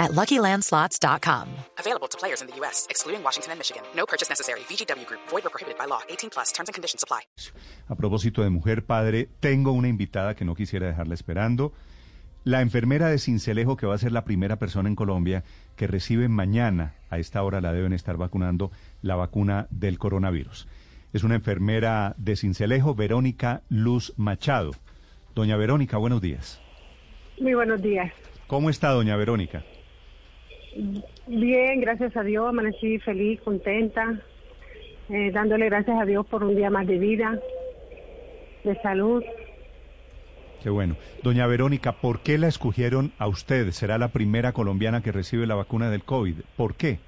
at LuckyLandSlots.com. Available to players in the U.S., excluding Washington and Michigan. No purchase necessary. VGW Group. Void or prohibited by law. 18 plus. Terms and conditions apply. A propósito de mujer padre, tengo una invitada que no quisiera dejarla esperando. La enfermera de Cincelejo, que va a ser la primera persona en Colombia que recibe mañana, a esta hora la deben estar vacunando, la vacuna del coronavirus. Es una enfermera de Cincelejo, Verónica Luz Machado. Doña Verónica, buenos días. Muy buenos días. ¿Cómo está, doña Verónica? Bien, gracias a Dios, amanecí feliz, contenta, eh, dándole gracias a Dios por un día más de vida, de salud. Qué bueno. Doña Verónica, ¿por qué la escogieron a usted? Será la primera colombiana que recibe la vacuna del COVID. ¿Por qué?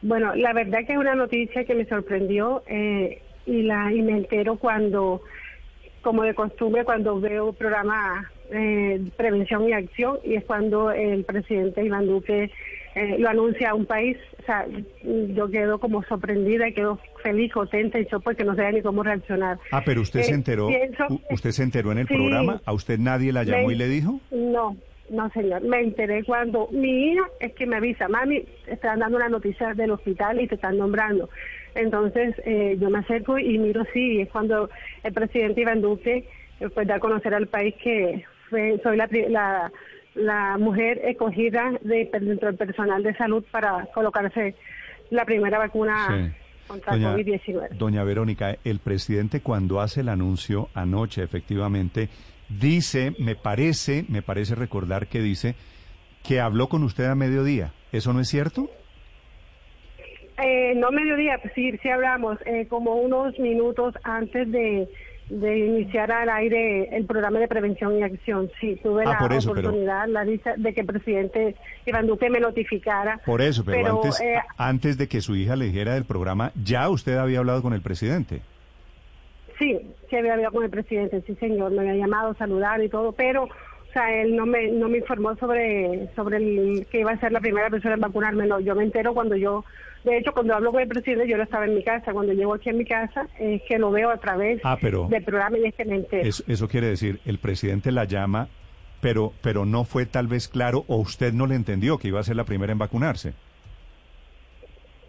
Bueno, la verdad que es una noticia que me sorprendió eh, y la y me entero cuando, como de costumbre, cuando veo programa eh, prevención y acción y es cuando el presidente Iván Duque eh, lo anuncia a un país. O sea, yo quedo como sorprendida y quedo feliz, contenta y yo porque no sé ni cómo reaccionar. Ah, pero usted se Eh, enteró, pienso- usted se enteró en el Sí. programa, a usted nadie la llamó Me- y le dijo. No, no señor, me enteré cuando mi hija es que me avisa, mami, están dando una noticia del hospital y te están nombrando. Entonces eh, yo me acerco y miro sí, y es cuando el presidente Iván Duque eh, pues da a conocer al país que fue- soy la, la, la mujer escogida de, dentro del personal de salud para colocarse la primera vacuna Sí. contra Doña, COVID-19. doña Verónica, el presidente cuando hace el anuncio anoche, efectivamente, dice, me parece, me parece recordar que dice que habló con usted a mediodía. ¿Eso no es cierto? Eh, no mediodía, sí, sí hablamos, eh, como unos minutos antes de, de iniciar al aire el programa de prevención y acción. Sí, tuve Ah, la por eso, pero- oportunidad, la dicha de que el presidente Iván Duque me notificara. Por eso, pero, antes, eh, antes de que su hija le dijera del programa, ya usted había hablado con el presidente. Sí, sí había hablado con el presidente, sí señor, me había llamado a saludar y todo, pero, sea, él no me, no me informó sobre, sobre el, que iba a ser la primera persona en vacunarme, no, yo me entero cuando yo, de hecho, cuando hablo con el presidente, yo no estaba en mi casa, cuando llego aquí a mi casa, es que lo veo a través Ah, pero- del programa y es que me entero. Eso, eso quiere decir, el presidente la llama, pero, pero no fue tal vez claro o usted no le entendió que iba a ser la primera en vacunarse.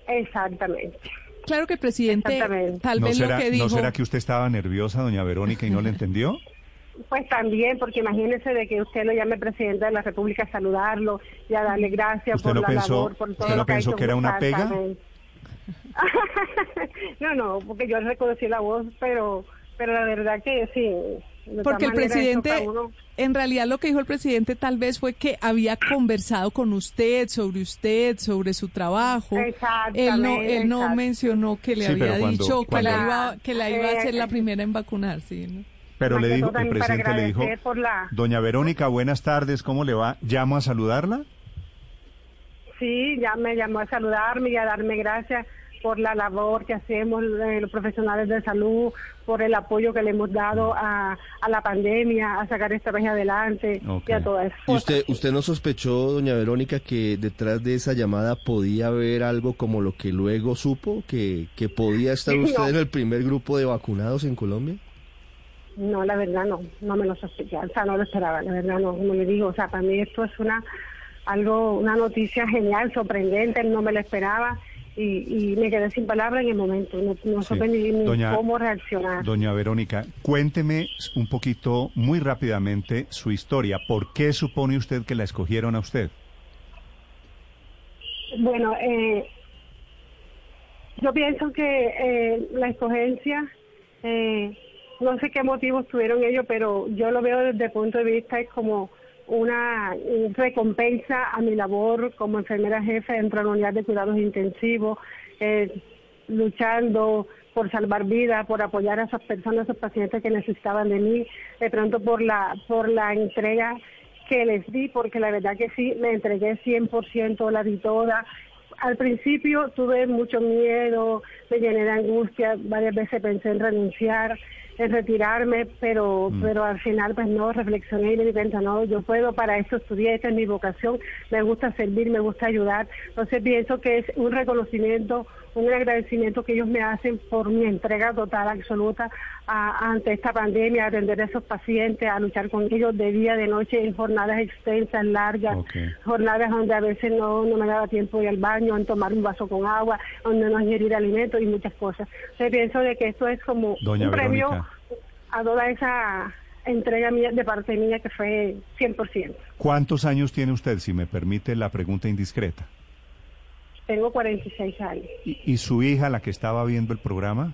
Exactamente. Claro que el presidente, Exactamente. tal ¿No vez será, lo que ¿No será que usted estaba nerviosa, doña Verónica, y no le entendió? Pues también, porque imagínese de que usted lo llame presidente de la República a saludarlo y a darle gracias ¿Usted por no la pensó- labor, por todo usted no lo que ha pensó hecho. que era una pega? No, no, porque yo reconocí la voz, pero pero la verdad que sí. porque el presidente, uno- en realidad lo que dijo el presidente tal vez fue que había conversado con usted sobre usted, sobre su trabajo. Exactamente, Él no, él no mencionó que le Sí, había cuando- dicho que, cuando- la iba, que la iba a ser la primera en vacunar, sí, ¿no? Pero le dijo, el presidente le dijo, agradecer por la- doña Verónica, buenas tardes, ¿cómo le va? ¿Llamo a saludarla? Sí, ya me llamó a saludarme y a darme gracias por la labor que hacemos eh, los profesionales de salud, por el apoyo que le hemos dado a, a la pandemia, a sacar esta país adelante y a todas esas ¿Y cosas. usted, usted no sospechó, doña Verónica, que detrás de esa llamada podía haber algo como lo que luego supo, que, que podía estar usted No. en el primer grupo de vacunados en Colombia? No, la verdad no, no me lo sospechaba, o sea, no lo esperaba, la verdad no, como le digo, o sea, para mí esto es una algo, una noticia genial, sorprendente, no me lo esperaba y, y me quedé sin palabras en el momento, no, no Sí. supe ni, ni Doña- cómo reaccionar. Doña Verónica, cuénteme un poquito, muy rápidamente, su historia. ¿Por qué supone usted que la escogieron a usted? Bueno, eh, yo pienso que eh, la escogencia, eh, no sé qué motivos tuvieron ellos, pero yo lo veo desde el punto de vista es como una recompensa a mi labor como enfermera jefe dentro de la unidad de cuidados intensivos, eh, luchando por salvar vidas, por apoyar a esas personas, a esos pacientes que necesitaban de mí, de pronto por la por la entrega que les di, porque la verdad que sí, me entregué 100%, la di toda, al principio tuve mucho miedo, me llené de angustia, varias veces pensé en renunciar, en retirarme, pero Mm. pero al final pues no, reflexioné y me di cuenta, no, yo puedo, para esto estudié, esta es mi vocación, me gusta servir, me gusta ayudar, entonces pienso que es un reconocimiento, un agradecimiento que ellos me hacen por mi entrega total, absoluta, a- ante esta pandemia, a atender a esos pacientes, a luchar con ellos de día, de noche, en jornadas extensas, largas, jornadas donde a veces no, no me daba tiempo ir al baño, en tomar un vaso con agua, donde no ingerir alimentos y muchas cosas. Entonces pienso de que esto es como Doña un premio a toda esa entrega mía de parte mía que fue 100%. ¿Cuántos años tiene usted, si me permite la pregunta indiscreta? Tengo 46 años. ¿Y, y su hija, la que estaba viendo el programa?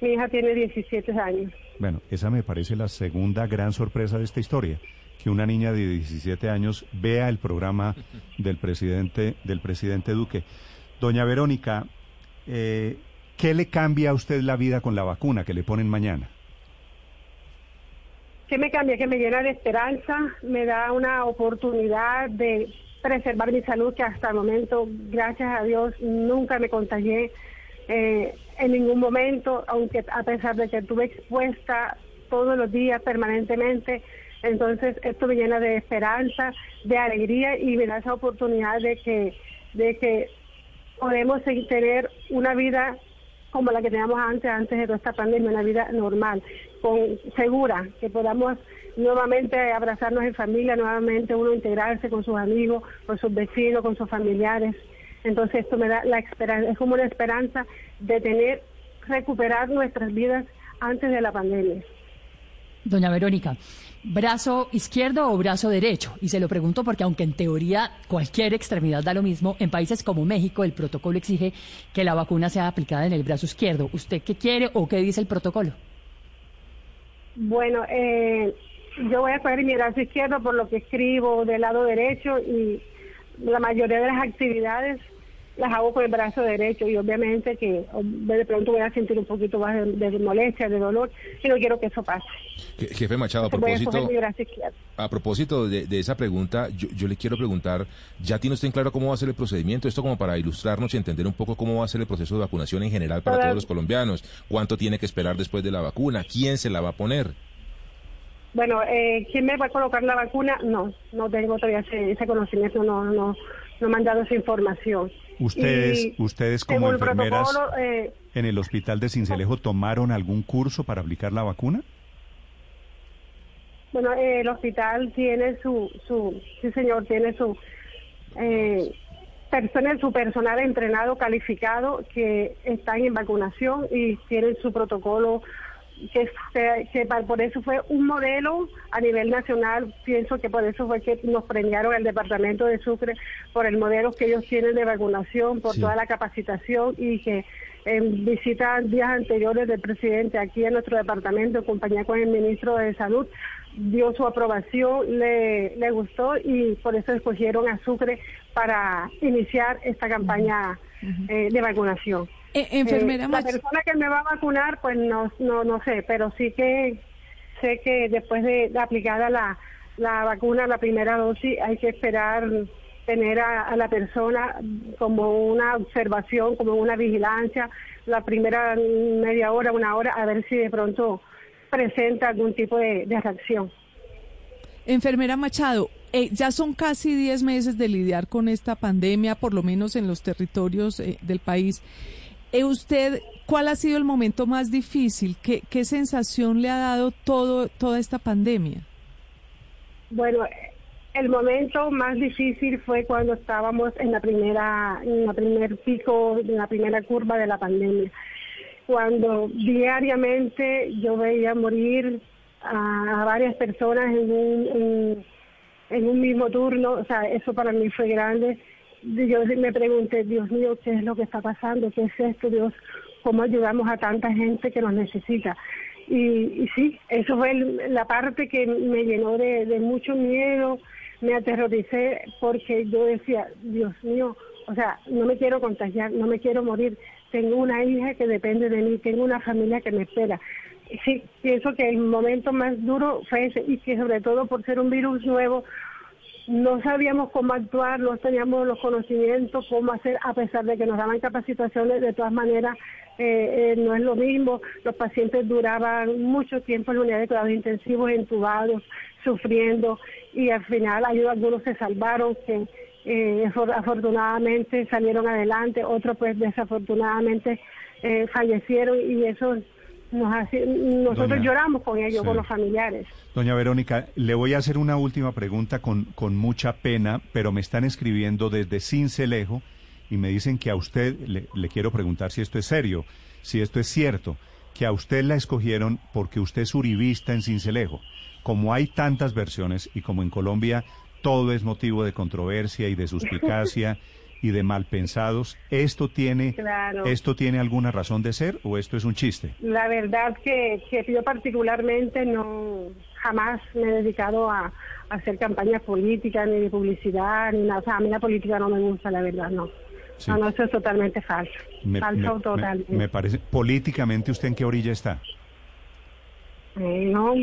Mi hija tiene 17 años. Bueno, esa me parece la segunda gran sorpresa de esta historia, que una niña de 17 años vea el programa del presidente del presidente Duque. Doña Verónica, eh, ¿qué le cambia a usted la vida con la vacuna que le ponen mañana? ¿Qué me cambia? Que me llena de esperanza, me da una oportunidad de preservar mi salud, que hasta el momento, gracias a Dios, nunca me contagié eh, en ningún momento, aunque a pesar de que estuve expuesta todos los días, permanentemente. Entonces, esto me llena de esperanza, de alegría y me da esa oportunidad de que, de que podemos tener una vida como la que teníamos antes, antes de toda esta pandemia, una vida normal, con segura, que podamos nuevamente abrazarnos en familia, nuevamente uno integrarse con sus amigos, con sus vecinos, con sus familiares. Entonces esto me da la esperanza, es como una esperanza de tener, recuperar nuestras vidas antes de la pandemia. Doña Verónica, ¿brazo izquierdo o brazo derecho? Y se lo pregunto porque aunque en teoría cualquier extremidad da lo mismo, en países como México el protocolo exige que la vacuna sea aplicada en el brazo izquierdo. ¿Usted qué quiere o qué dice el protocolo? Bueno, eh, yo voy a coger mi brazo izquierdo por lo que escribo del lado derecho y la mayoría de las actividades las hago con el brazo derecho y obviamente que de pronto voy a sentir un poquito más de, de molestia, de dolor y no quiero que eso pase. Je- Jefe Machado, a propósito, a propósito de, de esa pregunta, yo, yo le quiero preguntar, ¿ya tiene usted en claro cómo va a ser el procedimiento? Esto como para ilustrarnos y entender un poco cómo va a ser el proceso de vacunación en general para Toda- todos los colombianos. ¿Cuánto tiene que esperar después de la vacuna? ¿Quién se la va a poner? Bueno, eh, ¿quién me va a colocar la vacuna? No, no tengo todavía ese, ese conocimiento, no, no, no me han dado esa información. Ustedes, Y ustedes como el enfermeras eh, en el hospital de Cincelejo tomaron algún curso para aplicar la vacuna? Bueno, eh, el hospital tiene su, su, sí señor, tiene su, eh, persona, su personal entrenado, calificado, que están en vacunación y tienen su protocolo, que, se- que pa- por eso fue un modelo a nivel nacional, pienso que por eso fue que nos premiaron el departamento de Sucre por el modelo que ellos tienen de vacunación, por Sí. toda la capacitación y que en visitas días anteriores del presidente aquí en nuestro departamento, en compañía con el ministro de Salud, dio su aprobación, le, le gustó y por eso escogieron a Sucre para iniciar esta campaña eh, de vacunación. Eh, enfermera Eh, la persona que me va a vacunar, pues no, no, no sé, pero sí que sé que después de, de aplicada la, la vacuna, la primera dosis, hay que esperar tener a, a la persona como una observación, como una vigilancia, la primera media hora, una hora, a ver si de pronto presenta algún tipo de, de reacción. Enfermera Machado, eh, ya son casi 10 meses de lidiar con esta pandemia, por lo menos en los territorios eh, del país. Eh, ¿Usted cuál ha sido el momento más difícil? ¿Qué, qué sensación le ha dado todo, toda esta pandemia? Bueno, el momento más difícil fue cuando estábamos en la primera, en la primer pico, en la primera curva de la pandemia. Cuando diariamente yo veía morir a, varias personas en un, en, en un mismo turno, o sea, eso para mí fue grande. Yo me pregunté, Dios mío, ¿qué es lo que está pasando? ¿Qué es esto, Dios? ¿Cómo ayudamos a tanta gente que nos necesita? Y, y sí, eso fue la parte que me llenó de, de mucho miedo, me aterroricé porque yo decía, Dios mío, o sea, no me quiero contagiar, no me quiero morir, tengo una hija que depende de mí, tengo una familia que me espera. Sí, pienso que el momento más duro fue ese y que sobre todo por ser un virus nuevo, no sabíamos cómo actuar, no teníamos los conocimientos, cómo hacer, a pesar de que nos daban capacitaciones, de todas maneras eh, eh, no es lo mismo. Los pacientes duraban mucho tiempo en la unidad de cuidados intensivos, entubados, sufriendo, y al final algunos se salvaron, que eh, afortunadamente salieron adelante, otros pues desafortunadamente eh, fallecieron y eso nos hace, nosotros lloramos con ellos, con los familiares. Doña Verónica, le voy a hacer una última pregunta con, con mucha pena, pero me están escribiendo desde Cincelejo y me dicen que a usted, le, le quiero preguntar si esto es serio, si esto es cierto, que a usted la escogieron porque usted es uribista en Cincelejo. Como hay tantas versiones y como en Colombia todo es motivo de controversia y de suspicacia y de mal pensados, ¿esto tiene, ¿esto tiene alguna razón de ser o esto es un chiste? La verdad que, que yo particularmente no jamás me he dedicado a, hacer campañas políticas ni de publicidad ni nada. O sea, a mí la política no me gusta, la verdad, no. No, no, eso es totalmente falso. falso totalmente. Me, parece. ¿Políticamente usted en qué orilla está? Eh, no,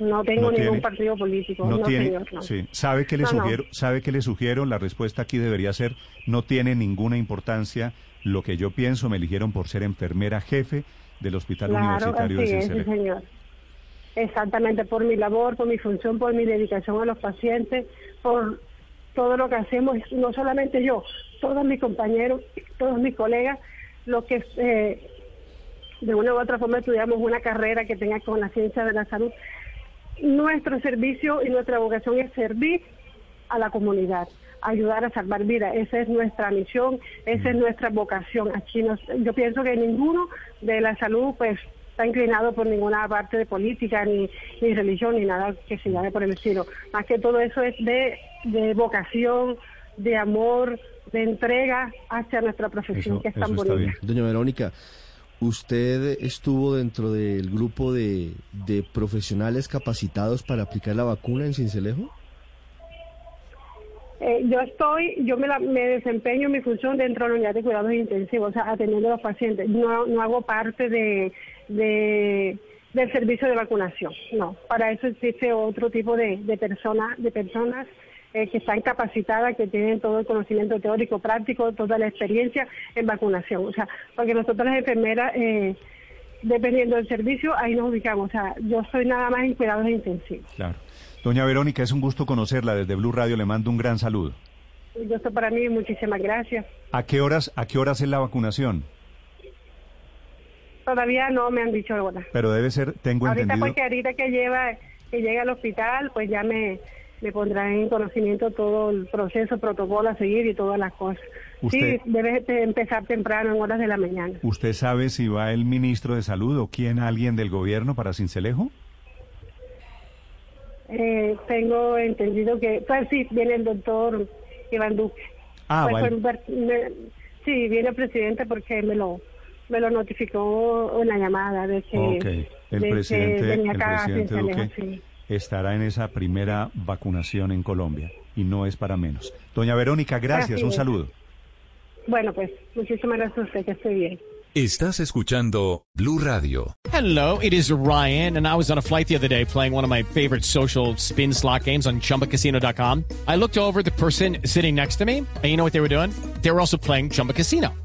no tengo ningún partido político. No, tiene, Sí. ¿Sabe qué le sugiero? ¿Sabe qué le sugiero? La respuesta aquí debería ser no tiene ninguna importancia lo que yo pienso. Me eligieron por ser enfermera jefe del Hospital Universitario de. Sí, señor. Exactamente, por mi labor, por mi función, por mi dedicación a los pacientes, por todo lo que hacemos, no solamente yo, todos mis compañeros, todos mis colegas, lo que eh, de una u otra forma estudiamos una carrera que tenga con la ciencia de la salud, nuestro servicio y nuestra vocación es servir a la comunidad, ayudar a salvar vidas. Esa es nuestra misión, esa es nuestra vocación. Aquí yo pienso que ninguno de la salud pues está inclinado por ninguna parte de política, ni, ni religión, ni nada que se llame por el estilo. Más que todo eso es de, de vocación, de amor, de entrega hacia nuestra profesión, que es tan bonita. Doña Verónica, ¿Usted estuvo dentro del grupo de, profesionales capacitados para aplicar la vacuna en Cincelejo? Eh, yo estoy, yo me, desempeño mi función dentro de la unidad de cuidados intensivos, o sea, atendiendo a los pacientes. No, no hago parte de, del servicio de vacunación, no. Para eso existe otro tipo de, de personas, de personas eh, que están capacitadas, que tienen todo el conocimiento teórico, práctico, toda la experiencia en vacunación. O sea, porque nosotros las enfermeras, eh, dependiendo del servicio, ahí nos ubicamos. O sea, yo soy nada más en cuidados intensivos. Claro. Doña Verónica, es un gusto conocerla. Desde Blue Radio le mando un gran saludo. Yo estoy para mí, muchísimas gracias. ¿A qué horas, a qué horas es la vacunación? Todavía no me han dicho ahora. Pero debe ser, tengo ahorita entendido. Porque ahorita que lleva, que llega al hospital, pues ya me, le pondrán en conocimiento todo el proceso, protocolo a seguir y todas las cosas. sí, debe empezar temprano, en horas de la mañana. ¿Usted sabe si va el ministro de Salud o quién, alguien del gobierno para Cincelejo? Eh, tengo entendido que, pues sí, viene el doctor Iván Duque. Ah, pues, sí, viene el presidente porque me lo me lo notificó en la llamada de que, el presidente, el presidente Duque estará en esa primera vacunación en Colombia y no es para menos. Doña Verónica, gracias, un saludo. Bueno, pues muchísimas gracias a usted, que esté bien. Estás escuchando Blue Radio. Hello, it is Ryan, and I was on a flight the other day playing one of my favorite social spin slot games on chumbacasino.com. I looked over the person sitting next to me, and you know what they were doing? They were also playing Chumba Casino.